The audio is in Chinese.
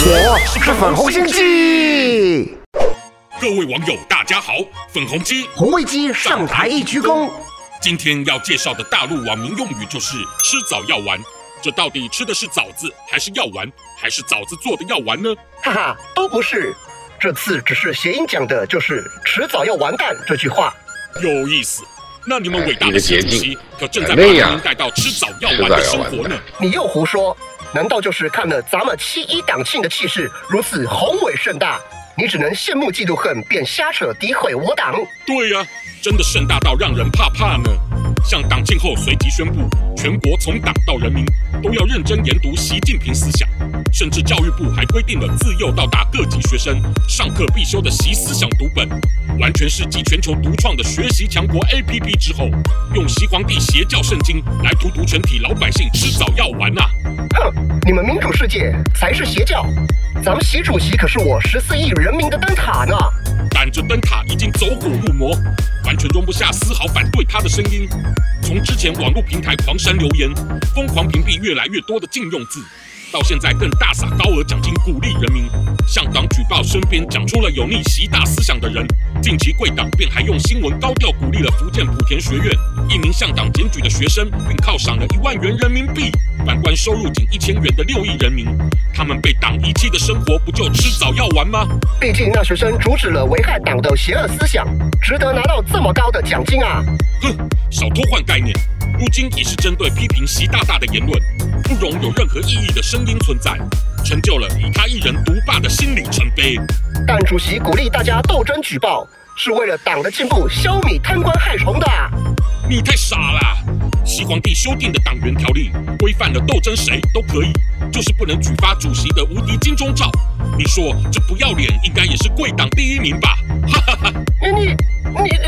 是粉红心机。各位网友，大家好，粉红鸡红卫鸡上台一鞠躬。今天要介绍的大陆网民用语就是“吃枣药丸”，这到底吃的是枣子，还是药丸，还是枣子做的药丸呢？哈哈，都不是，这次只是谐音讲的，就是“迟早要完蛋”这句话。有意思。那你们伟大的习主席可正在把人民带到吃枣药丸的生活呢？你又胡说！难道就是看了咱们七一党庆的气势如此宏伟盛大，你只能羡慕嫉妒恨，便瞎扯诋毁我党？对呀、真的盛大到让人怕怕呢。向党庆后随即宣布，全国从党到人民都要认真研读习近平思想，甚至教育部还规定了自幼到大各级学生上课必修的习思想读本，完全是继全球独创的学习强国 APP 之后，用习皇帝邪教圣经来荼毒全体老百姓吃早药丸呐！哼，你们民主世界才是邪教，咱们习主席可是我十四亿人民的灯塔呢。但这灯塔已经走火入魔，完全容不下丝毫反对他的声音。从之前网络平台狂删留言，疯狂屏蔽越来越多的禁用字。到现在更大撒高额奖金鼓励人民向党举报身边讲出了有逆习大思想的人，近期贵党便还用新闻高调鼓励了福建莆田学院一名向党检举的学生，并犒赏了一万元人民币。反观收入仅一千元的六亿人民，他们被党遗弃的生活不就迟早要完吗？毕竟那学生阻止了危害党的邪恶思想，值得拿到这么高的奖金啊！哼，少偷换概念。如今已是针对批评习大大的言论，不容有任何异议的声音存在，成就了以他一人独霸的新里程碑。但主席鼓励大家斗争举报，是为了党的进步，消弭贪官害虫的。你太傻了！习皇帝修订的党员条例规范了斗争谁都可以，就是不能举发主席的无敌金钟罩。你说这不要脸，应该也是贵党第一名吧？哈哈哈！你你